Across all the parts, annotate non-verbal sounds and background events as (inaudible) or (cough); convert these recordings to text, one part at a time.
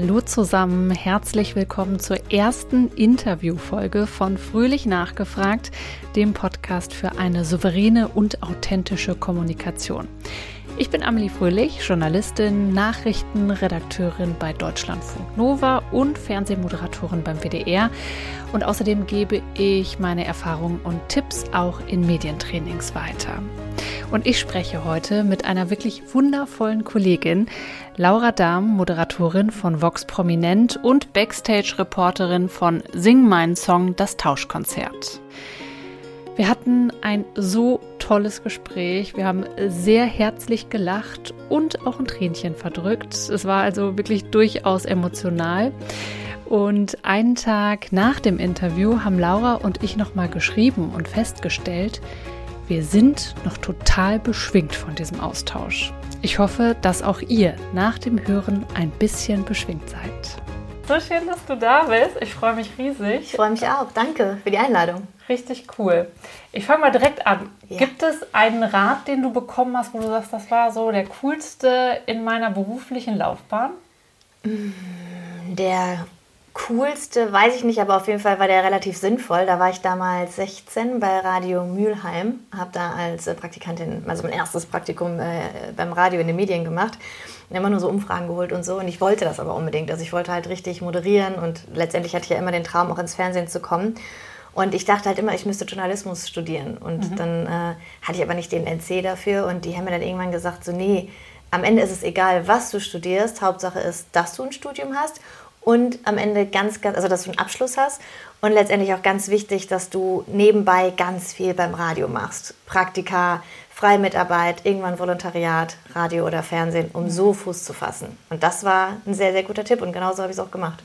Hallo zusammen, herzlich willkommen zur ersten Interviewfolge von Fröhlich Nachgefragt, dem Podcast für eine souveräne und authentische Kommunikation. Ich bin Amelie Fröhlich, Journalistin, Nachrichtenredakteurin bei Deutschlandfunk Nova und Fernsehmoderatorin beim WDR. Und außerdem gebe ich meine Erfahrungen und Tipps auch in Medientrainings weiter. Und ich spreche heute mit einer wirklich wundervollen Kollegin, Laura Dahm, Moderatorin von Vox Prominent und Backstage-Reporterin von Sing meinen Song, das Tauschkonzert. Wir hatten ein so tolles Gespräch. Wir haben sehr herzlich gelacht und auch ein Tränchen verdrückt. Es war also wirklich durchaus emotional. Und einen Tag nach dem Interview haben Laura und ich nochmal geschrieben und festgestellt, wir sind noch total beschwingt von diesem Austausch. Ich hoffe, dass auch ihr nach dem Hören ein bisschen beschwingt seid. So schön, dass du da bist. Ich freue mich riesig. Ich freue mich auch. Danke für die Einladung. Richtig cool. Ich fange mal direkt an. Ja. Gibt es einen Rat, den du bekommen hast, wo du sagst, das war so der coolste in meiner beruflichen Laufbahn? Der coolste, weiß ich nicht, aber auf jeden Fall war der relativ sinnvoll. Da war ich damals 16 bei Radio Mülheim, habe da als Praktikantin, also mein erstes Praktikum äh, beim Radio in den Medien gemacht immer nur so Umfragen geholt und so. Und ich wollte das aber unbedingt. Also ich wollte halt richtig moderieren und letztendlich hatte ich ja immer den Traum, auch ins Fernsehen zu kommen. Und ich dachte halt immer, ich müsste Journalismus studieren. Und mhm. dann äh, hatte ich aber nicht den NC dafür. Und die haben mir dann irgendwann gesagt, so nee, am Ende ist es egal, was du studierst. Hauptsache ist, dass du ein Studium hast. Und am Ende ganz, ganz, also dass du einen Abschluss hast. Und letztendlich auch ganz wichtig, dass du nebenbei ganz viel beim Radio machst. Praktika, Freimitarbeit, irgendwann Volontariat, Radio oder Fernsehen, um so Fuß zu fassen. Und das war ein sehr, sehr guter Tipp und genauso habe ich es auch gemacht.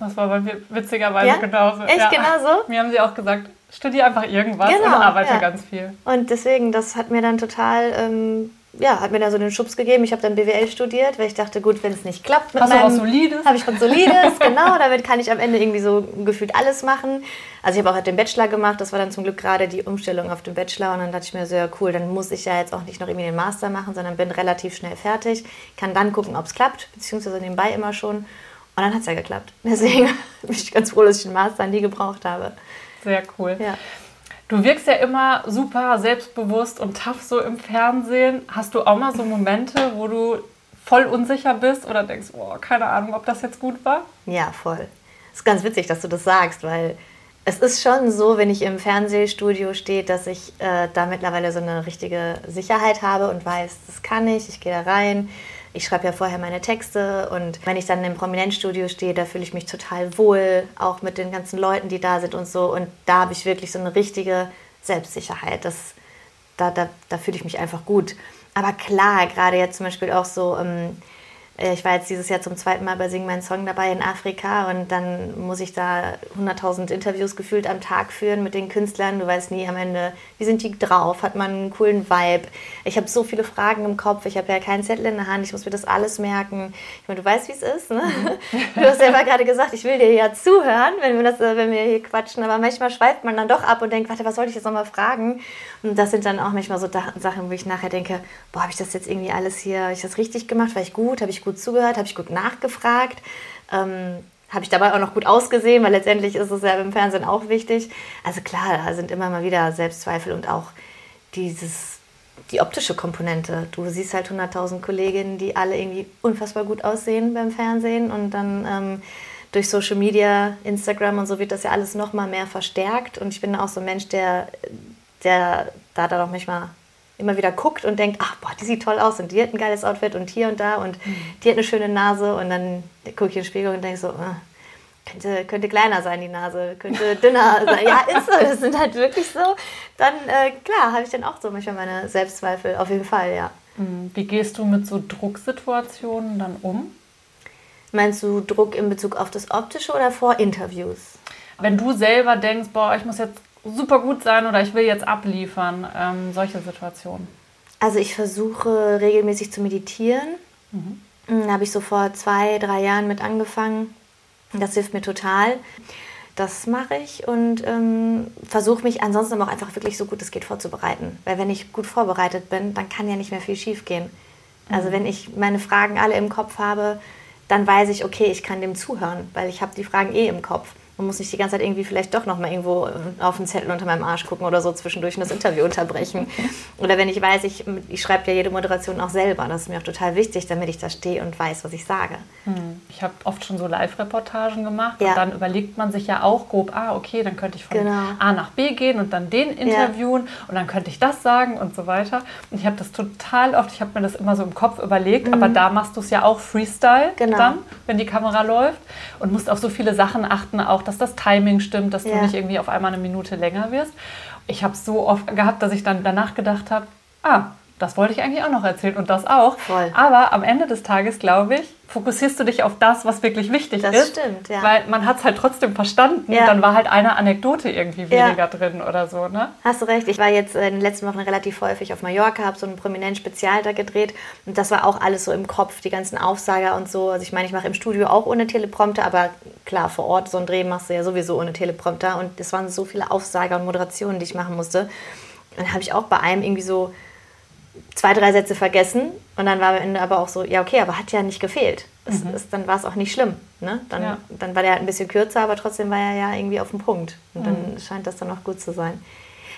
Das war bei mir witzigerweise ja? genauso. Echt ja. genauso? Mir haben sie auch gesagt, studiere einfach irgendwas genau, und arbeite ja. ganz viel. Und deswegen, das hat mir dann total ähm, ja, hat mir da so den Schubs gegeben. Ich habe dann BWL studiert, weil ich dachte, gut, wenn es nicht klappt mit Hast meinem... Hast Solides? Habe ich was Solides, (laughs) genau. Damit kann ich am Ende irgendwie so gefühlt alles machen. Also ich habe auch halt den Bachelor gemacht. Das war dann zum Glück gerade die Umstellung auf den Bachelor. Und dann dachte ich mir so, ja cool, dann muss ich ja jetzt auch nicht noch irgendwie den Master machen, sondern bin relativ schnell fertig. Kann dann gucken, ob es klappt, beziehungsweise nebenbei immer schon. Und dann hat es ja geklappt. Deswegen (laughs) bin ich ganz froh, dass ich den Master nie gebraucht habe. Sehr cool. Ja. Du wirkst ja immer super selbstbewusst und tough so im Fernsehen. Hast du auch mal so Momente, wo du voll unsicher bist oder denkst, oh, keine Ahnung, ob das jetzt gut war? Ja, voll. Ist ganz witzig, dass du das sagst, weil es ist schon so, wenn ich im Fernsehstudio stehe, dass ich äh, da mittlerweile so eine richtige Sicherheit habe und weiß, das kann ich, ich gehe da rein ich schreibe ja vorher meine Texte und wenn ich dann im Prominenzstudio stehe, da fühle ich mich total wohl, auch mit den ganzen Leuten, die da sind und so. Und da habe ich wirklich so eine richtige Selbstsicherheit. Das, da da, da fühle ich mich einfach gut. Aber klar, gerade jetzt zum Beispiel auch so. Ähm, äh, ich war jetzt dieses Jahr zum zweiten Mal bei Sing Mein Song dabei in Afrika und dann muss ich da 100.000 Interviews gefühlt am Tag führen mit den Künstlern. Du weißt nie am Ende, wie sind die drauf? Hat man einen coolen Vibe? Ich habe so viele Fragen im Kopf. Ich habe ja keinen Zettel in der Hand. Ich muss mir das alles merken. Ich meine, du weißt, wie es ist. Ne? Mhm. Du hast selber gerade gesagt, ich will dir ja zuhören, wenn wir, das, wenn wir hier quatschen. Aber manchmal schweift man dann doch ab und denkt, warte, was soll ich jetzt nochmal fragen? Und das sind dann auch manchmal so Sachen, wo ich nachher denke, boah, habe ich das jetzt irgendwie alles hier, habe ich das richtig gemacht? War ich gut? Habe ich gut zugehört? Habe ich gut nachgefragt? Ähm, habe ich dabei auch noch gut ausgesehen, weil letztendlich ist es ja im Fernsehen auch wichtig. Also klar, da sind immer mal wieder Selbstzweifel und auch dieses, die optische Komponente. Du siehst halt 100.000 Kolleginnen, die alle irgendwie unfassbar gut aussehen beim Fernsehen und dann ähm, durch Social Media, Instagram und so wird das ja alles noch mal mehr verstärkt und ich bin auch so ein Mensch, der, der da dann auch manchmal immer wieder guckt und denkt, ach, boah, die sieht toll aus und die hat ein geiles Outfit und hier und da und mhm. die hat eine schöne Nase und dann gucke ich in den Spiegel und denke so, ah, könnte, könnte kleiner sein, die Nase, könnte (laughs) dünner sein. Ja, ist so, das sind halt wirklich so. Dann, äh, klar, habe ich dann auch so manchmal meine Selbstzweifel, auf jeden Fall, ja. Mhm. Wie gehst du mit so Drucksituationen dann um? Meinst du Druck in Bezug auf das Optische oder vor Interviews? Wenn du selber denkst, boah, ich muss jetzt super gut sein oder ich will jetzt abliefern, ähm, solche Situationen? Also ich versuche regelmäßig zu meditieren. Mhm. Da habe ich so vor zwei, drei Jahren mit angefangen. Das hilft mir total. Das mache ich und ähm, versuche mich ansonsten auch einfach wirklich so gut es geht vorzubereiten. Weil wenn ich gut vorbereitet bin, dann kann ja nicht mehr viel schief gehen. Also mhm. wenn ich meine Fragen alle im Kopf habe, dann weiß ich, okay, ich kann dem zuhören, weil ich habe die Fragen eh im Kopf man muss nicht die ganze Zeit irgendwie vielleicht doch noch mal irgendwo auf den Zettel unter meinem Arsch gucken oder so zwischendurch das Interview unterbrechen. (laughs) Oder wenn ich weiß, ich, ich schreibe ja jede Moderation auch selber. Das ist mir auch total wichtig, damit ich da stehe und weiß, was ich sage. Hm. Ich habe oft schon so Live-Reportagen gemacht ja. und dann überlegt man sich ja auch grob, ah, okay, dann könnte ich von genau. A nach B gehen und dann den interviewen ja. und dann könnte ich das sagen und so weiter. Und ich habe das total oft, ich habe mir das immer so im Kopf überlegt, mhm. aber da machst du es ja auch Freestyle genau. dann, wenn die Kamera läuft und musst auf so viele Sachen achten, auch dass das Timing stimmt, dass ja. du nicht irgendwie auf einmal eine Minute länger wirst. Ich habe so oft gehabt, dass ich dann danach gedacht habe, ah, das wollte ich eigentlich auch noch erzählen und das auch. Voll. Aber am Ende des Tages, glaube ich, fokussierst du dich auf das, was wirklich wichtig das ist. Das stimmt, ja. Weil man hat es halt trotzdem verstanden. Ja. Dann war halt eine Anekdote irgendwie weniger ja. drin oder so. Ne? Hast du recht. Ich war jetzt in den letzten Wochen relativ häufig auf Mallorca, habe so ein prominent Spezial da gedreht. Und das war auch alles so im Kopf, die ganzen Aufsager und so. Also ich meine, ich mache im Studio auch ohne Teleprompter, aber klar, vor Ort so ein Dreh machst du ja sowieso ohne Teleprompter. Und es waren so viele Aufsager und Moderationen, die ich machen musste. Dann habe ich auch bei einem irgendwie so zwei, drei Sätze vergessen und dann war am Ende aber auch so, ja, okay, aber hat ja nicht gefehlt. Es, mhm. es, dann war es auch nicht schlimm. Ne? Dann, ja. dann war der halt ein bisschen kürzer, aber trotzdem war er ja irgendwie auf dem Punkt. Und dann mhm. scheint das dann auch gut zu sein.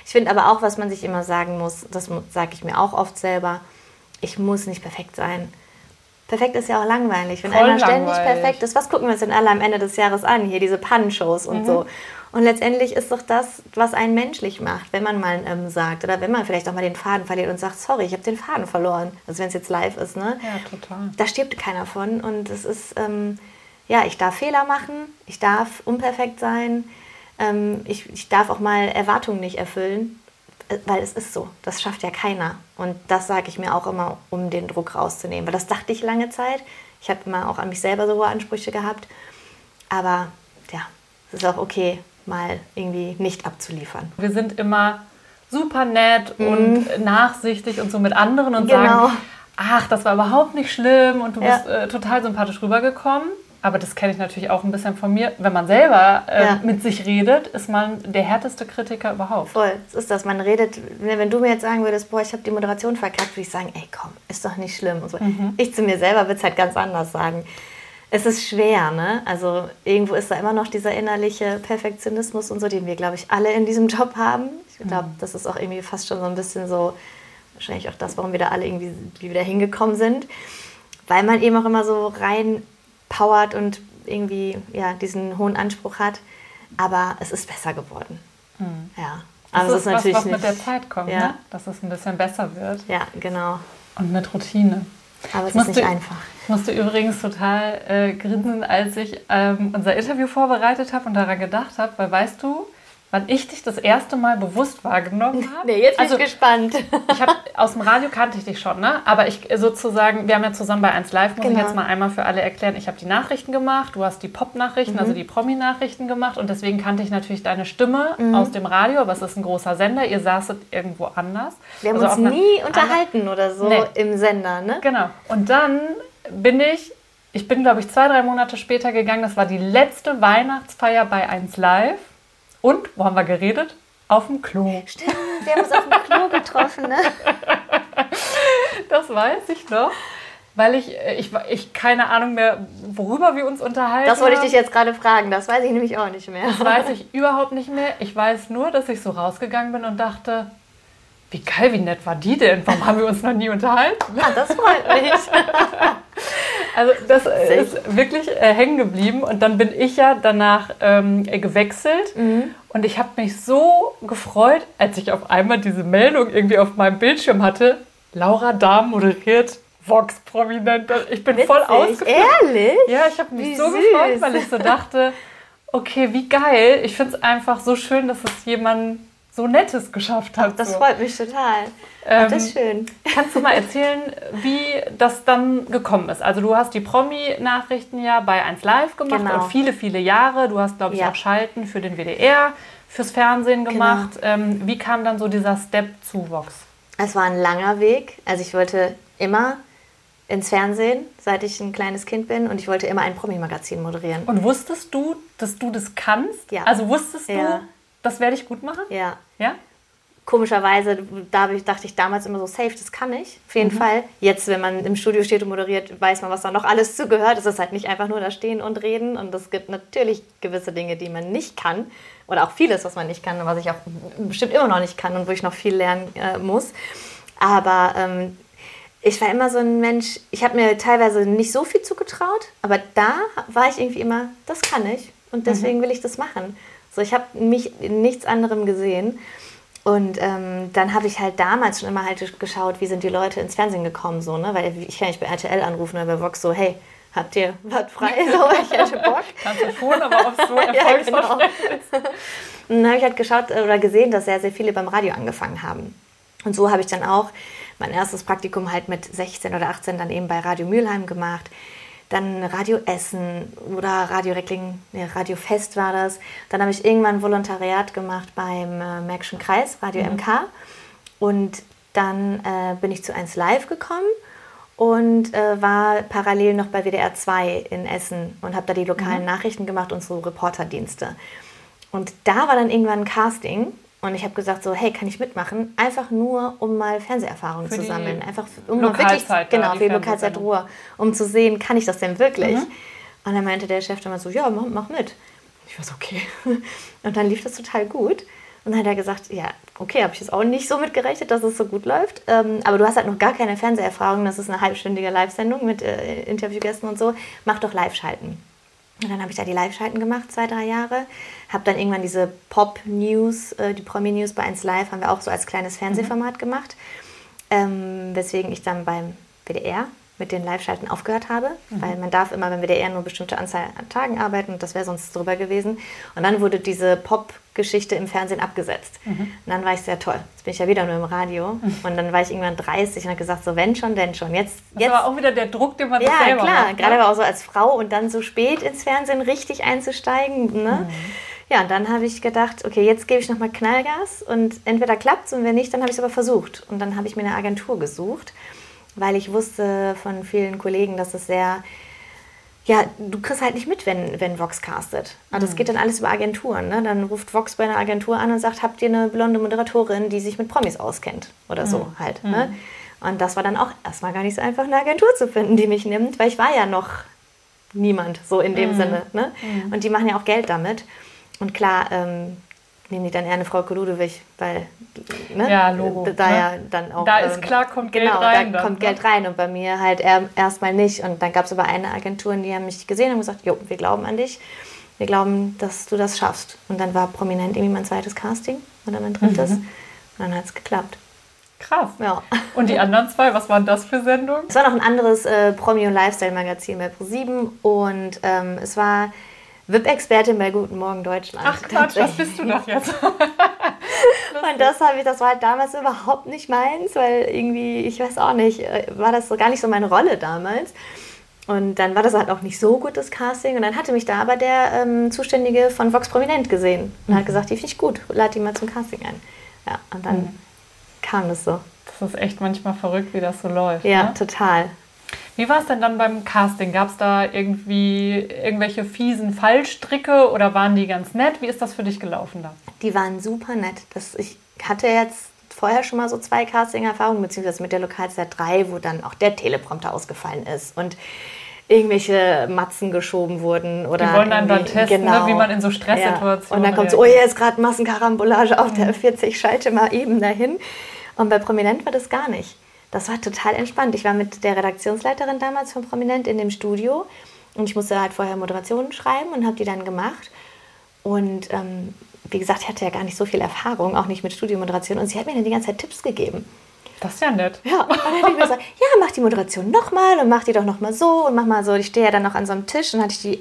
Ich finde aber auch, was man sich immer sagen muss, das sage ich mir auch oft selber, ich muss nicht perfekt sein. Perfekt ist ja auch langweilig. Wenn Voll einer ständig langweilig. perfekt ist, was gucken wir uns denn alle am Ende des Jahres an? Hier diese Pannenshows und mhm. so. Und letztendlich ist doch das, was einen menschlich macht, wenn man mal ähm sagt oder wenn man vielleicht auch mal den Faden verliert und sagt, sorry, ich habe den Faden verloren. Also wenn es jetzt live ist, ne? Ja, total. Da stirbt keiner von und es ist, ähm, ja, ich darf Fehler machen, ich darf unperfekt sein, ähm, ich, ich darf auch mal Erwartungen nicht erfüllen, äh, weil es ist so. Das schafft ja keiner. Und das sage ich mir auch immer, um den Druck rauszunehmen. Weil das dachte ich lange Zeit. Ich habe immer auch an mich selber so hohe Ansprüche gehabt. Aber ja, es ist auch okay, mal irgendwie nicht abzuliefern. Wir sind immer super nett mhm. und nachsichtig und so mit anderen und genau. sagen, ach, das war überhaupt nicht schlimm und du ja. bist äh, total sympathisch rübergekommen. Aber das kenne ich natürlich auch ein bisschen von mir. Wenn man selber äh, ja. mit sich redet, ist man der härteste Kritiker überhaupt. Voll, das ist das. Man redet, wenn du mir jetzt sagen würdest, boah, ich habe die Moderation verkackt, würde ich sagen, ey, komm, ist doch nicht schlimm. So. Mhm. Ich zu mir selber würde es halt ganz anders sagen es ist schwer, ne? Also irgendwo ist da immer noch dieser innerliche Perfektionismus und so, den wir, glaube ich, alle in diesem Job haben. Ich glaube, mhm. das ist auch irgendwie fast schon so ein bisschen so, wahrscheinlich auch das, warum wir da alle irgendwie wieder hingekommen sind. Weil man eben auch immer so rein powert und irgendwie ja, diesen hohen Anspruch hat. Aber es ist besser geworden. Mhm. Ja. Aber das ist, ist natürlich was, was mit der Zeit kommt, ja. ne? dass es ein bisschen besser wird. Ja, genau. Und mit Routine. Aber es ist nicht einfach. Ich musste übrigens total äh, grinsen, als ich ähm, unser Interview vorbereitet habe und daran gedacht habe, weil weißt du, wann ich dich das erste Mal bewusst wahrgenommen (laughs) habe. Nee, jetzt bin also, ich gespannt. ich habe aus dem Radio kannte ich dich schon, ne? Aber ich sozusagen, wir haben ja zusammen bei 1 Live, muss genau. ich jetzt mal einmal für alle erklären. Ich habe die Nachrichten gemacht, du hast die Pop-Nachrichten, also mhm. also die Promi-Nachrichten gemacht und deswegen kannte ich natürlich deine Stimme mhm. aus dem Radio, aber es ist ein großer Sender, ihr saßet irgendwo anders. Wir haben also uns nie unterhalten oder so nee. im Sender, ne? Genau. Und dann bin ich ich bin, glaube ich, zwei, drei Monate später gegangen. Das war die letzte Weihnachtsfeier bei 1 Live. Und, wo haben wir geredet? Auf dem Klo. Stimmt, wir haben uns auf dem Klo getroffen, ne? (laughs) Das weiß ich noch. Weil ich, ich, ich keine Ahnung mehr, worüber wir uns unterhalten. Das wollte ich dich jetzt gerade fragen, das weiß ich nämlich auch nicht mehr. Das weiß ich überhaupt nicht mehr. Ich weiß nur, dass ich so rausgegangen bin und dachte, wie geil, wie nett war die denn? Warum haben wir uns noch nie unterhalten? Ah, das freut mich. (laughs) also das ist wirklich äh, hängen geblieben und dann bin ich ja danach ähm, gewechselt mhm. und ich habe mich so gefreut, als ich auf einmal diese Meldung irgendwie auf meinem Bildschirm hatte. Laura Dahm moderiert Vox prominent. Ich bin Witzig. voll ausgeflippt. Ehrlich? Ja, ich habe mich wie so süß. gefreut, weil ich so dachte, okay, wie geil. Ich finde es einfach so schön, dass es jemand so Nettes geschafft hat. Ach, das so. freut mich total. Ähm, das ist schön. Kannst du mal erzählen, wie das dann gekommen ist? Also du hast die Promi-Nachrichten ja bei 1 Live gemacht genau. und viele, viele Jahre. Du hast, glaube ich, ja. auch Schalten für den WDR, fürs Fernsehen genau. gemacht. Genau. Ähm, wie kam dann so dieser Step zu Vox? Es war ein langer Weg. Also ich wollte immer ins Fernsehen, seit ich ein kleines Kind bin und ich wollte immer ein Promi-Magazin moderieren. Und wusstest du, dass du das kannst? Ja. Also wusstest ja. du, das werde ich gut machen? Ja. Ja? komischerweise da dachte ich damals immer so, safe, das kann ich, auf jeden mhm. Fall. Jetzt, wenn man im Studio steht und moderiert, weiß man, was da noch alles zugehört. Es ist halt nicht einfach nur da stehen und reden und es gibt natürlich gewisse Dinge, die man nicht kann oder auch vieles, was man nicht kann und was ich auch bestimmt immer noch nicht kann und wo ich noch viel lernen äh, muss. Aber ähm, ich war immer so ein Mensch, ich habe mir teilweise nicht so viel zugetraut, aber da war ich irgendwie immer, das kann ich und mhm. deswegen mhm. will ich das machen. So, ich habe mich in nichts anderem gesehen. Und ähm, dann habe ich halt damals schon immer halt geschaut, wie sind die Leute ins Fernsehen gekommen, so, ne? Weil ich kann nicht bei RTL anrufen oder bei Vox so, hey, habt ihr was frei? (laughs) So, ich hätte Bock. Kannst du schon, aber ob so (laughs) ja, genau. (laughs) Und dann habe ich halt geschaut oder gesehen, dass sehr, sehr viele beim Radio angefangen haben. Und so habe ich dann auch mein erstes Praktikum halt mit 16 oder 18 dann eben bei Radio Mülheim gemacht dann Radio Essen oder Radio Reckling, nee, Radio Fest war das. Dann habe ich irgendwann Volontariat gemacht beim äh, Märkischen Kreis, Radio mhm. MK. Und dann äh, bin ich zu 1 Live gekommen und äh, war parallel noch bei WDR 2 in Essen und habe da die lokalen mhm. Nachrichten gemacht und so Reporterdienste. Und da war dann irgendwann ein Casting und ich habe gesagt so, hey, kann ich mitmachen? Einfach nur, um mal Fernseherfahrung zu sammeln. Einfach um wirklich, genau, für die Lokalzeit Ruhe, um zu sehen, kann ich das denn wirklich? Mhm. Und dann meinte der Chef dann mal so, ja, mach, mach mit. Ich war so, okay. (laughs) Und dann lief das total gut. Und dann hat er gesagt, ja, okay, habe ich jetzt auch nicht so mitgerechnet, dass es so gut läuft. Ähm, aber du hast halt noch gar keine Fernseherfahrung. Das ist eine halbstündige Live-Sendung mit äh, Interviewgästen und so. Mach doch Live-Schalten. Und dann habe ich da die Live-Schalten gemacht, zwei, drei Jahre. Habe dann irgendwann diese Pop-News, äh, die Promi-News bei 1 Live, haben wir auch so als kleines Fernsehformat mhm. gemacht. Ähm, weswegen ich dann beim WDR mit den Live-Schalten aufgehört habe, mhm. weil man darf immer beim WDR nur bestimmte Anzahl an Tagen arbeiten und das wäre sonst drüber gewesen. Und dann wurde diese Pop-Geschichte im Fernsehen abgesetzt. Mhm. Und dann war ich sehr toll. Jetzt bin ich ja wieder nur im Radio mhm. und dann war ich irgendwann 30 und habe gesagt, so wenn schon, denn schon. Jetzt, das jetzt. war auch wieder der Druck, den man ja, selber klar, macht. Ja, gerade auch so als Frau und dann so spät ins Fernsehen richtig einzusteigen. Ne? Mhm. Ja, und dann habe ich gedacht, okay, jetzt gebe ich nochmal Knallgas und entweder klappt es und wenn nicht, dann habe ich es aber versucht. Und dann habe ich mir eine Agentur gesucht weil ich wusste von vielen Kollegen, dass es sehr, ja, du kriegst halt nicht mit, wenn, wenn Vox castet. Also das mhm. geht dann alles über Agenturen. Ne? Dann ruft Vox bei einer Agentur an und sagt, habt ihr eine blonde Moderatorin, die sich mit Promis auskennt? Oder so mhm. halt. Ne? Mhm. Und das war dann auch erstmal gar nicht so einfach, eine Agentur zu finden, die mich nimmt, weil ich war ja noch niemand, so in dem mhm. Sinne. Ne? Mhm. Und die machen ja auch Geld damit. Und klar, ähm, nehmen die dann eher eine Frau Ludewig, weil ne, ja, Logo, da ne? ja dann auch. Da ist ähm, klar, kommt Geld genau, rein. Da dann, kommt ne? Geld rein und bei mir halt erstmal nicht. Und dann gab es aber eine Agentur, die haben mich gesehen und gesagt, jo, wir glauben an dich. Wir glauben, dass du das schaffst. Und dann war prominent irgendwie mein zweites Casting oder mein drittes. Mhm. Und dann hat es geklappt. Krass. Ja. Und die anderen zwei, was waren das für Sendungen? Es war noch ein anderes äh, Promi- und Lifestyle-Magazin bei Pro7 und ähm, es war VIP-Expertin bei Guten Morgen Deutschland. Ach Quatsch, was bist du doch jetzt? (laughs) und das habe ich, das war halt damals überhaupt nicht meins, weil irgendwie, ich weiß auch nicht, äh, war das so gar nicht so meine Rolle damals. Und dann war das halt auch nicht so gut, das Casting. Und dann hatte mich da aber der ähm, Zuständige von Vox Prominent gesehen und mhm. hat gesagt, die finde ich gut, lade die mal zum Casting ein. Ja, und dann mhm. kam das so. Das ist echt manchmal verrückt, wie das so läuft. Ja, ne? total. Wie war es denn dann beim Casting? Gab es da irgendwie irgendwelche fiesen Fallstricke oder waren die ganz nett? Wie ist das für dich gelaufen da? Die waren super nett. Das, ich hatte jetzt vorher schon mal so zwei Casting-Erfahrungen, beziehungsweise mit der Lokalzeit 3, wo dann auch der Teleprompter ausgefallen ist und irgendwelche Matzen geschoben wurden. Oder die wollen dann dann testen, ne, genau. ne, wie man in so Stresssituationen ja. Und dann kommt so, oh, hier ist gerade Massenkarambolage auf mhm. der 40, schalte mal eben dahin. Und bei Prominent war das gar nicht das war total entspannt. Ich war mit der Redaktionsleiterin damals von Prominent in dem Studio und ich musste halt vorher Moderationen schreiben und habe die dann gemacht. Und ähm, wie gesagt, ich hatte ja gar nicht so viel Erfahrung, auch nicht mit Studiomoderation. Und sie hat mir dann die ganze Zeit Tipps gegeben. Das ist ja nett. Ja, und dann habe ich mir gesagt, (laughs) ja, mach die Moderation nochmal und mach die doch nochmal so und mach mal so. Ich stehe ja dann noch an so einem Tisch und hatte ich die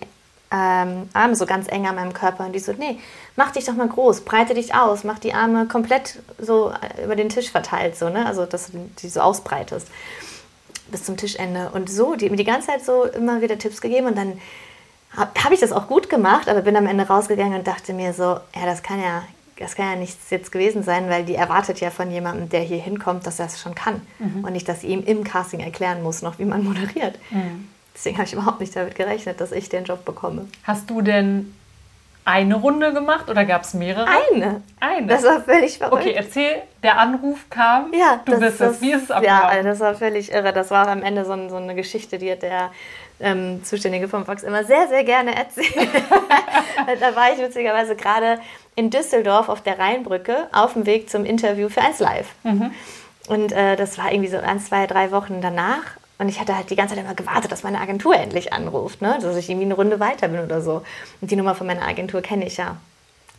ähm, Arme so ganz eng an meinem Körper und die so, nee, mach dich doch mal groß, breite dich aus, mach die Arme komplett so äh, über den Tisch verteilt, so, ne? also dass du die so ausbreitest bis zum Tischende. Und so, die mir die ganze Zeit so immer wieder Tipps gegeben und dann habe hab ich das auch gut gemacht, aber bin am Ende rausgegangen und dachte mir so, ja, das kann ja, das kann ja nichts jetzt gewesen sein, weil die erwartet ja von jemandem, der hier hinkommt, dass er es schon kann mhm. und nicht, dass sie ihm im Casting erklären muss, noch wie man moderiert. Mhm. Deswegen habe ich überhaupt nicht damit gerechnet, dass ich den Job bekomme. Hast du denn eine Runde gemacht oder gab es mehrere? Eine. Eine. Das war völlig verrückt. Okay, erzähl, der Anruf kam, Ja, du das, bist es. Wie ist es Ja, abgelaufen? also das war völlig irre. Das war am Ende so, ein- so eine Geschichte, die hat der ähm, Zuständige vom Fox immer sehr, sehr gerne erzählt. (laughs) da war ich witzigerweise gerade in Düsseldorf auf der Rheinbrücke auf dem Weg zum Interview für 1 Live. Und äh, das war irgendwie so ein, zwei, drei Wochen danach. Und ich hatte halt die ganze Zeit immer gewartet, dass meine Agentur endlich anruft, ne? dass ich irgendwie eine Runde weiter bin oder so. Und die Nummer von meiner Agentur kenne ich ja.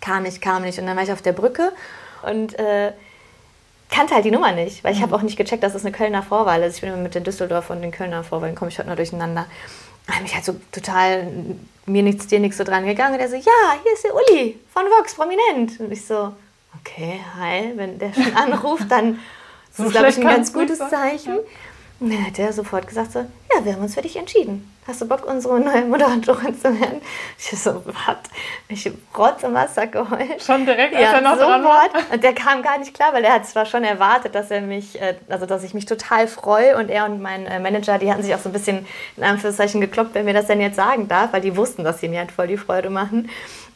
Kam nicht, kam nicht. Und dann war ich auf der Brücke und äh, kannte halt die Nummer nicht, weil ich habe auch nicht gecheckt, dass es eine Kölner Vorwahl ist. Ich bin immer mit den Düsseldorfer und den Kölner Vorwahlen, komme ich heute noch durcheinander. Da habe ich halt so total mir nichts, dir nichts so dran gegangen. Und er so, ja, hier ist der Uli von Vox, prominent. Und ich so, okay, hi, wenn der schon anruft, dann (laughs) ist So das, glaube ich, ein ganz gutes sein. Zeichen. Und dann hat er sofort gesagt so, ja, wir haben uns für dich entschieden. Hast du Bock, unsere neue Moderatorin zu werden? Ich so, was? Ich Rotz und Wasser geheult. Schon direkt, als Ja, er noch dran war? sofort. Und der kam gar nicht klar, weil er hat zwar schon erwartet, dass er mich, äh, also dass ich mich total freue und er und mein äh, Manager, die hatten sich auch so ein bisschen in Anführungszeichen gekloppt, wer mir das denn jetzt sagen darf, weil die wussten, dass sie mir halt voll die Freude machen.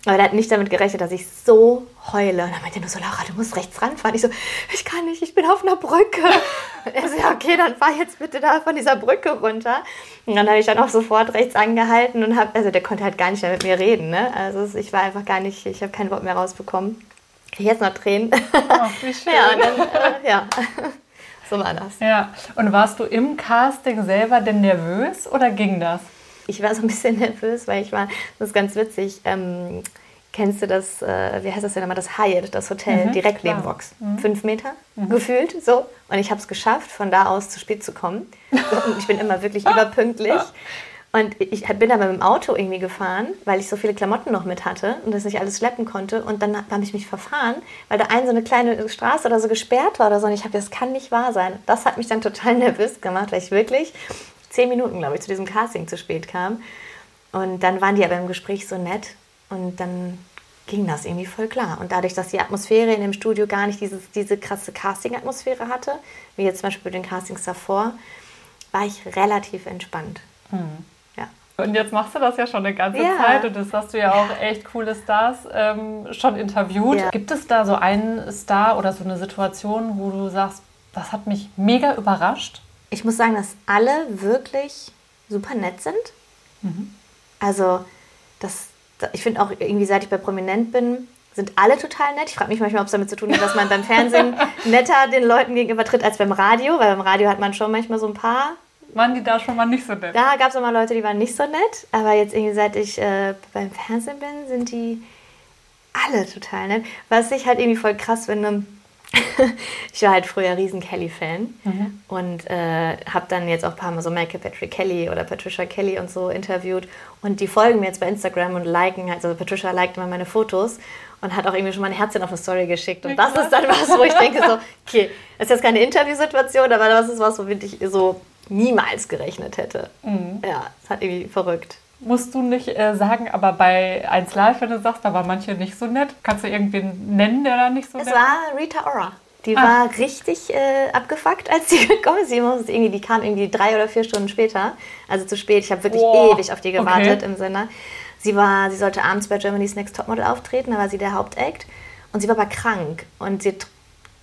Aber der hat nicht damit gerechnet, dass ich so heule. Und dann meinte er nur so, Laura, du musst rechts ranfahren. Ich so, ich kann nicht, ich bin auf einer Brücke. Und er so, ja, okay, dann fahr jetzt bitte da von dieser Brücke runter. Und dann habe ich dann auch sofort rechts angehalten und habe, also der konnte halt gar nicht mehr mit mir reden. Ne? Also ich war einfach gar nicht, ich habe kein Wort mehr rausbekommen. Krieg jetzt noch Tränen. Ach, wie schön. ja, dann, äh, ja, (laughs) so war das. Ja, und warst du im Casting selber denn nervös oder ging das? Ich war so ein bisschen (laughs) nervös, weil ich war, das ist ganz witzig, ähm, kennst du das, äh, wie heißt das denn immer, das Hyatt, das Hotel, Mhm, direkt neben Vox. Fünf Meter gefühlt, so. Und ich habe es geschafft, von da aus zu spät zu kommen. Und ich bin immer wirklich (laughs) überpünktlich. Und ich bin aber mit dem Auto irgendwie gefahren, weil ich so viele Klamotten noch mit hatte und das nicht alles schleppen konnte. Und dann habe ich mich verfahren, weil da ein so eine kleine Straße oder so gesperrt war oder so. Und ich habe, das kann nicht wahr sein. Das hat mich dann total (laughs) nervös gemacht, weil ich wirklich zehn Minuten, glaube ich, zu diesem Casting zu spät kam. Und dann waren die aber im Gespräch so nett und dann ging das irgendwie voll klar. Und dadurch, dass die Atmosphäre in dem Studio gar nicht dieses, diese krasse Casting-Atmosphäre hatte, wie jetzt zum Beispiel bei den Castings davor, war ich relativ entspannt. Ja. Und jetzt machst du das ja schon eine ganze Ja. Zeit und das hast du ja auch echt coole Stars ähm, schon interviewt. Ja. Gibt es da so einen Star oder so eine Situation, wo du sagst, das hat mich mega überrascht? Ich muss sagen, dass alle wirklich super nett sind. Also, das, ich finde auch irgendwie, seit ich bei Prominent bin, sind alle total nett. Ich frage mich manchmal, ob es damit zu tun hat, dass man beim Fernsehen (laughs) netter den Leuten gegenüber tritt als beim Radio, weil beim Radio hat man schon manchmal so ein paar. Waren die da schon mal nicht so nett? Da gab es auch mal Leute, die waren nicht so nett, aber jetzt irgendwie, seit ich äh, beim Fernsehen bin, sind die alle total nett. Was ich halt irgendwie voll krass finde, (laughs) ich war halt früher riesen Kelly-Fan und äh, habe dann jetzt auch ein paar Mal so Michael Patrick Kelly oder Patricia Kelly und so interviewt und die folgen mir jetzt bei Instagram und liken, also Patricia liked immer meine Fotos und hat auch irgendwie schon mal ein Herzchen auf eine Story geschickt und das ist dann was, wo ich denke so, (laughs) okay, das ist jetzt keine Interviewsituation, aber das ist was, womit ich so niemals gerechnet hätte. Ja, es hat irgendwie verrückt. Musst du nicht äh, sagen, aber bei 1 Live, wenn du sagst, da waren manche nicht so nett, kannst du irgendwen nennen, der da nicht so Es nett war Rita Ora. Die Ah. war richtig äh, abgefuckt, als sie (laughs) gekommen ist. Sie musste irgendwie, die kam irgendwie drei oder vier Stunden später. Also zu spät. Ich habe wirklich Boah. ewig auf die gewartet Okay. im Sinne. Sie, war, sie sollte abends bei Germany's Next Topmodel auftreten, da war sie der Hauptact. Und sie war aber krank. Und sie,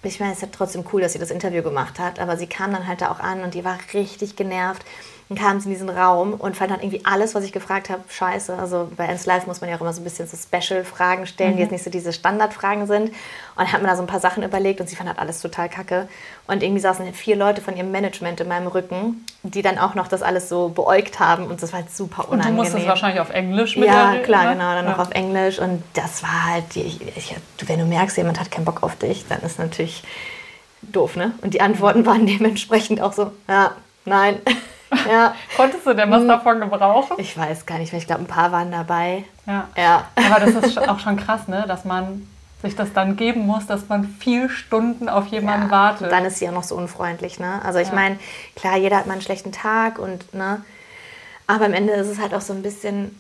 ich meine, es ist ja trotzdem cool, dass sie das Interview gemacht hat, aber sie kam dann halt da auch an und die war richtig genervt. Dann kam sie in diesen Raum und fand dann irgendwie alles, was ich gefragt habe, scheiße. Also bei Ends Live muss man ja auch immer so ein bisschen so Special-Fragen stellen, die jetzt nicht so diese Standardfragen sind. Und hat mir da so ein paar Sachen überlegt und sie fand halt alles total kacke. Und irgendwie saßen vier Leute von ihrem Management in meinem Rücken, die dann auch noch das alles so beäugt haben und das war halt super Und du unangenehm. musstest wahrscheinlich auf Englisch mit Ja, klar, ne? genau, dann noch Ja. auf Englisch. Und das war halt, ich, ich, wenn du merkst, jemand hat keinen Bock auf dich, dann ist natürlich doof, ne? Und die Antworten waren dementsprechend auch so, ja, nein, (laughs) (laughs) ja. Konntest du denn was Hm. davon gebrauchen? Ich weiß gar nicht mehr, ich glaube, ein paar waren dabei. Ja. Ja. Aber das ist auch schon krass, ne? dass man sich das dann geben muss, dass man vier Stunden auf jemanden Ja, wartet. Dann ist sie auch noch so unfreundlich, ne? Also ich Ja. meine, klar, jeder hat mal einen schlechten Tag und, ne? Aber am Ende ist es halt auch so ein bisschen,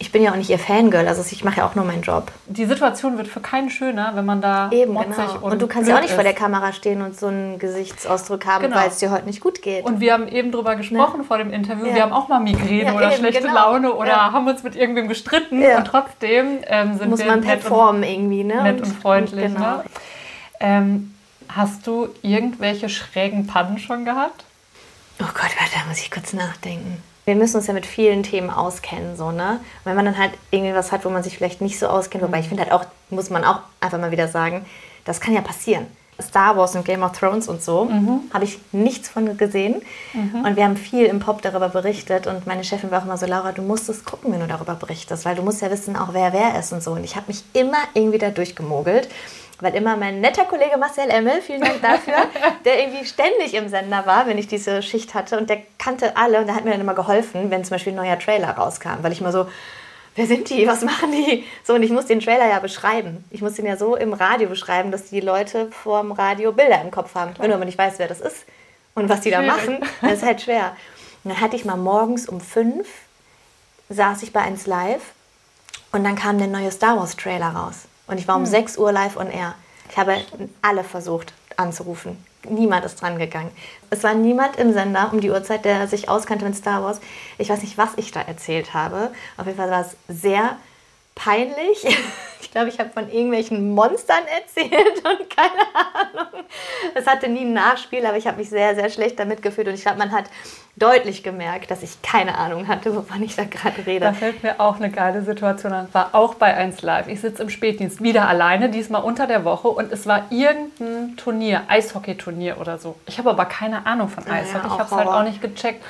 ich bin ja auch nicht ihr Fangirl, also ich mache ja auch nur meinen Job. Die Situation wird für keinen schöner, wenn man da Eben, genau. Und, und, du kannst ja auch nicht ist. vor der Kamera stehen und so einen Gesichtsausdruck haben, genau. weil es dir heute nicht gut geht. Und wir haben eben drüber gesprochen ne? vor dem Interview, ja. wir haben auch mal Migräne ja, oder eben, schlechte genau. Laune oder ja. haben uns mit irgendwem gestritten und trotzdem ähm, sind Muss wir man performen irgendwie, ne? Nett und, und freundlich, genau. ne? Ähm, hast du irgendwelche schrägen Pannen schon gehabt? Oh Gott, warte, da muss ich kurz nachdenken wir müssen uns ja mit vielen Themen auskennen, so, ne? wenn man dann halt irgendwie was hat, wo man sich vielleicht nicht so auskennt, wobei ich finde halt auch, muss man auch einfach mal wieder sagen, das kann ja passieren. Star Wars und Game of Thrones und so, mhm. habe ich nichts von gesehen. Mhm. Und wir haben viel im Pop darüber berichtet. Und meine Chefin war auch immer so, Laura, du musst es gucken, wenn du darüber berichtest, weil du musst ja wissen, auch wer wer ist und so. Und ich habe mich immer irgendwie da durchgemogelt weil immer mein netter Kollege Marcel Emmel, vielen Dank dafür, (laughs) der irgendwie ständig im Sender war, wenn ich diese Schicht hatte und der kannte alle und der hat mir dann immer geholfen, wenn zum Beispiel ein neuer Trailer rauskam, weil ich immer so, wer sind die, was machen die? So, und ich muss den Trailer ja beschreiben. Ich muss den ja so im Radio beschreiben, dass die Leute vorm Radio Bilder im Kopf haben. Klar. Wenn aber nicht weißt, wer das ist und was die da machen, das ist halt schwer. Und dann hatte ich mal morgens um fünf, saß ich bei 1 Live und dann kam der neue Star Wars Trailer raus. Und ich war um hm. 6 Uhr live on air. Ich habe alle versucht anzurufen. Niemand ist dran gegangen. Es war niemand im Sender um die Uhrzeit, der sich auskannte mit Star Wars. Ich weiß nicht, was ich da erzählt habe. Auf jeden Fall war es sehr peinlich. (laughs) Ich glaube, ich habe von irgendwelchen Monstern erzählt (laughs) und keine Ahnung. Es hatte nie ein Nachspiel, aber ich habe mich sehr, sehr schlecht damit gefühlt. Und ich glaube, man hat deutlich gemerkt, dass ich keine Ahnung hatte, wovon ich da gerade rede. Da fällt mir auch eine geile Situation an. War auch bei 1 Live. Ich sitze im Spätdienst wieder alleine, diesmal unter der Woche. Und es war irgendein Turnier, Eishockey-Turnier oder so. Ich habe aber keine Ahnung von Eishockey. Ja, ich habe es halt auch nicht gecheckt.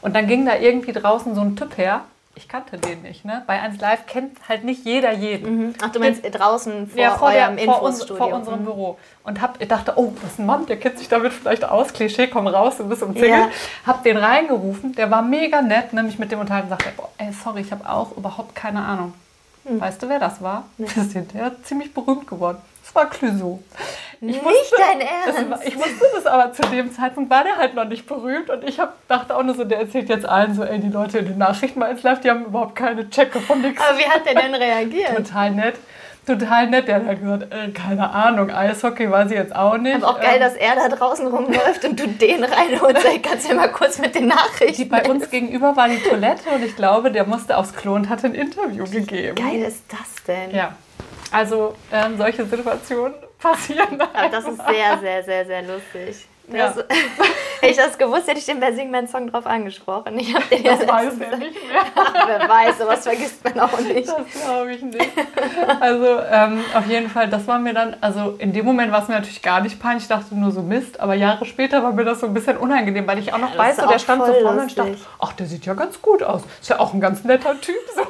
Und dann ging da irgendwie draußen so ein Typ her ich kannte den nicht. Ne? Bei 1 Live kennt halt nicht jeder jeden. Mhm. Ach, du meinst den, draußen vor, ja, vor eurem der, vor, uns, vor unserem mhm. Büro. Und hab, ich dachte, oh, das ist ein Mann, der kennt sich damit vielleicht aus. Klischee, komm raus, du bist umzingelt. Ja. Hab den reingerufen, der war mega nett, nämlich mit dem unterhalten und sagte, oh, ey, sorry, ich habe auch überhaupt keine Ahnung. Mhm. Weißt du, wer das war? Nee. (laughs) Das ist hinterher ziemlich berühmt geworden. Das war Clouseau. Ich nicht dein Ernst? War, ich wusste das aber zu dem Zeitpunkt war der halt noch nicht berühmt und ich hab, dachte auch nur so, der erzählt jetzt allen so, ey, die Leute in den Nachrichten mal ins Live, die haben überhaupt keine Checke von nichts. Aber wie hat der denn reagiert? Total nett. Total nett, der hat gesagt, äh, keine Ahnung, Eishockey weiß ich jetzt auch nicht. Aber auch geil, ähm, dass er da draußen rumläuft und du den reinholst. (laughs) Ich kannst ja mal kurz mit den Nachrichten. Die bei uns gegenüber war die Toilette und ich glaube, der musste aufs Klo und hat ein Interview gegeben. Wie geil ist das denn? Ja. Also ähm, solche Situationen (laughs) passieren. Aber das ist sehr, sehr, sehr, sehr lustig. Das, ja. (laughs) hätte ich das gewusst, hätte ich den bei Sing Song drauf angesprochen. Ich habe den das ja weiß er nicht mehr. Ach, wer weiß, sowas vergisst man auch nicht. Das glaube ich nicht. Also ähm, auf jeden Fall, das war mir dann, also in dem Moment war es mir natürlich gar nicht peinlich, ich dachte nur so Mist, aber Jahre später war mir das so ein bisschen unangenehm, weil ich auch noch ja, weiß, so, der stand so vorne und ich dachte, ach, der sieht ja ganz gut aus. Ist ja auch ein ganz netter Typ so.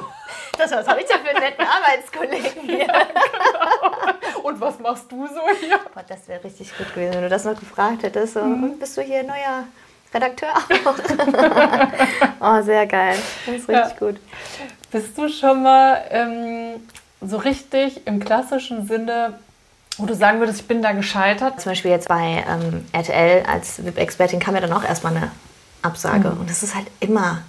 Das, was habe ich da für einen netten Arbeitskollegen hier? Ja, genau. (laughs) Und was machst du so hier? Boah, das wäre richtig gut gewesen, wenn du das noch gefragt hättest. So, mhm. bist du hier neuer Redakteur auch? (laughs) oh, sehr geil. Das ist richtig ja. gut. Bist du schon mal ähm, so richtig im klassischen Sinne wo du sagen würdest, ich bin da gescheitert? Zum Beispiel jetzt bei ähm, RTL als VIP-Expertin kam ja dann auch erstmal eine Absage. Mhm. Und das ist halt immer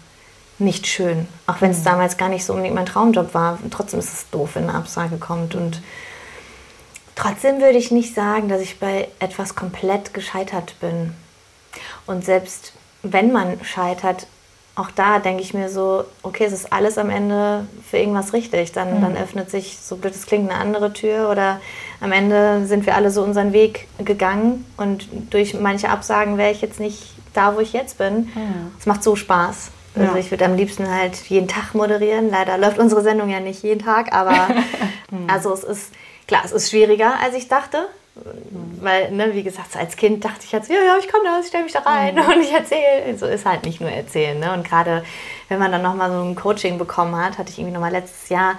nicht schön. Auch wenn es mhm. damals gar nicht so unbedingt mein Traumjob war. Trotzdem ist es doof, wenn eine Absage kommt. Und trotzdem würde ich nicht sagen, dass ich bei etwas komplett gescheitert bin. Und selbst wenn man scheitert, auch da denke ich mir so, okay, es ist alles am Ende für irgendwas richtig. Dann, mhm. dann öffnet sich, so blöd es klingt, eine andere Tür oder am Ende sind wir alle so unseren Weg gegangen und durch manche Absagen wäre ich jetzt nicht da, wo ich jetzt bin. Mhm. Es macht so Spaß. Also ja. ich würde am liebsten halt jeden Tag moderieren. Leider läuft unsere Sendung ja nicht jeden Tag, aber (laughs) hm. also es ist, klar, es ist schwieriger, als ich dachte. Weil, ne, wie gesagt, als Kind dachte ich jetzt, ja, ja, ich komme da, ich stelle mich da rein mhm. (laughs) und ich erzähle. So ist halt nicht nur erzählen. Ne? Und gerade wenn man dann nochmal so ein Coaching bekommen hat, hatte ich irgendwie nochmal letztes Jahr,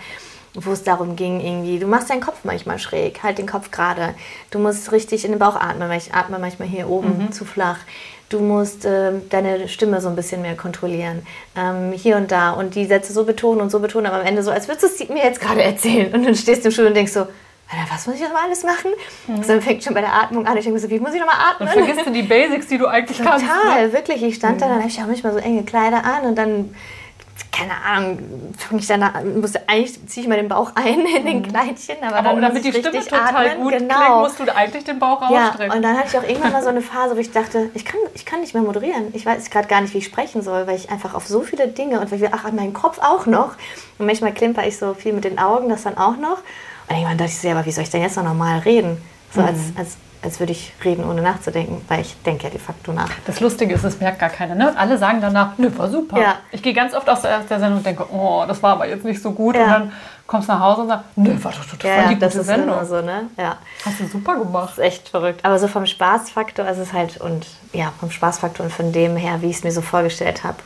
wo es darum ging, irgendwie, du machst deinen Kopf manchmal schräg, halt den Kopf gerade. Du musst richtig in den Bauch atmen, weil ich atme manchmal hier oben mhm. zu flach du musst äh, deine Stimme so ein bisschen mehr kontrollieren, ähm, hier und da und die Sätze so betonen und so betonen, aber am Ende so, als würdest du es mir jetzt gerade erzählen und dann stehst du im Stuhl und denkst so, was muss ich nochmal alles machen? Mhm. Also dann fängt schon bei der Atmung an. Ich denke so, wie muss ich nochmal atmen? Dann vergisst du die Basics, die du eigentlich Total, kannst. Total, ne? wirklich. Ich stand mhm. da, dann habe ich auch manchmal so enge Kleider an und dann keine Ahnung, fange ich dann an, muss, eigentlich ziehe ich mal den Bauch ein in den mhm. Kleidchen, aber, aber dann damit die Stimme total atmen. gut genau. klingt, musst du eigentlich den Bauch rausstrecken. Ja, und dann hatte ich auch irgendwann mal so eine (laughs) Phase, wo ich dachte, ich kann, ich kann nicht mehr moderieren. Ich weiß gerade gar nicht, wie ich sprechen soll, weil ich einfach auf so viele Dinge und weil ich, ach, an meinem Kopf auch noch. Und manchmal klimper ich so viel mit den Augen, das dann auch noch. Und irgendwann dachte ich so, ja, aber wie soll ich denn jetzt noch normal reden? So mhm. als, als als würde ich reden, ohne nachzudenken, weil ich denke ja de facto nach. Das Lustige ist, es merkt gar keiner. Ne? Und alle sagen danach, nö, war super. Ja. Ich gehe ganz oft aus der, Sendung und denke, oh, das war aber jetzt nicht so gut. Ja. Und dann kommst du nach Hause und sagst, nö, war doch total ja, die das ist Sendung. Immer so, ne? ja. Hast du super gemacht. Das ist echt verrückt. Aber so vom Spaßfaktor, also es ist halt, und ja, vom Spaßfaktor und von dem her, wie ich es mir so vorgestellt habe,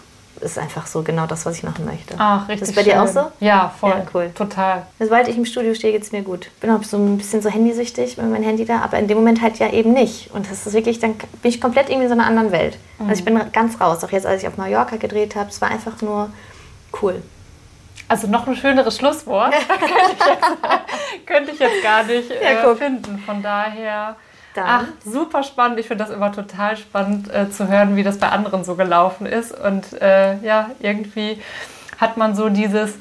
ist einfach so genau das, was ich machen möchte. Ach, richtig. Ist das bei schön. dir auch so? Ja, voll. Ja, cool. Total. Sobald ich im Studio stehe, geht es mir gut. Bin auch so ein bisschen so handysüchtig mit meinem Handy da, aber in dem Moment halt ja eben nicht. Und das ist wirklich, dann bin ich komplett irgendwie in so einer anderen Welt. Mhm. Also ich bin ganz raus. Auch jetzt, als ich auf Mallorca gedreht habe, es war einfach nur cool. Also noch ein schöneres Schlusswort könnte, ich jetzt, könnte, ich jetzt, gar nicht ja, äh, finden. Von daher dann. Ach, super spannend. Ich finde das immer total spannend äh, zu hören, wie das bei anderen so gelaufen ist. Und äh, ja, irgendwie hat man so dieses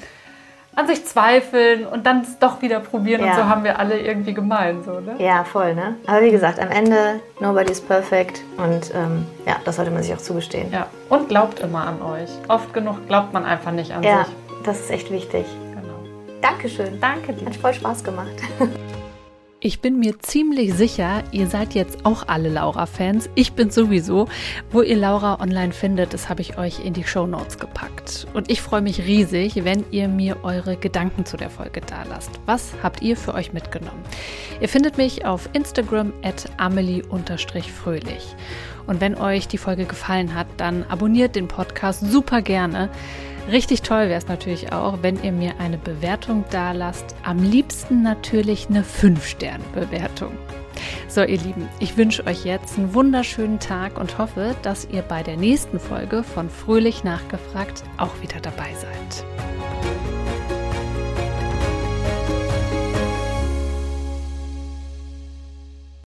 an sich zweifeln und dann doch wieder probieren. Ja. Und so haben wir alle irgendwie gemeint. So, ne? Ja, voll. Ne? Aber wie gesagt, am Ende, nobody is perfect. Und ähm, ja, das sollte man sich auch zugestehen. Ja, und glaubt immer an euch. Oft genug glaubt man einfach nicht an ja, sich. Ja, das ist echt wichtig. Genau. Dankeschön. Danke dir. Hat voll Spaß gemacht. (laughs) Ich bin mir ziemlich sicher, ihr seid jetzt auch alle Laura-Fans. Ich bin sowieso. Wo ihr Laura online findet, das habe ich euch in die Show Notes gepackt. Und ich freue mich riesig, wenn ihr mir eure Gedanken zu der Folge da lasst. Was habt ihr für euch mitgenommen? Ihr findet mich auf Instagram at amelie-fröhlich. Und wenn euch die Folge gefallen hat, dann abonniert den Podcast super gerne. Richtig toll wäre es natürlich auch, wenn ihr mir eine Bewertung da lasst. Am liebsten natürlich eine 5-Sterne-Bewertung. So, ihr Lieben, ich wünsche euch jetzt einen wunderschönen Tag und hoffe, dass ihr bei der nächsten Folge von Fröhlich Nachgefragt auch wieder dabei seid.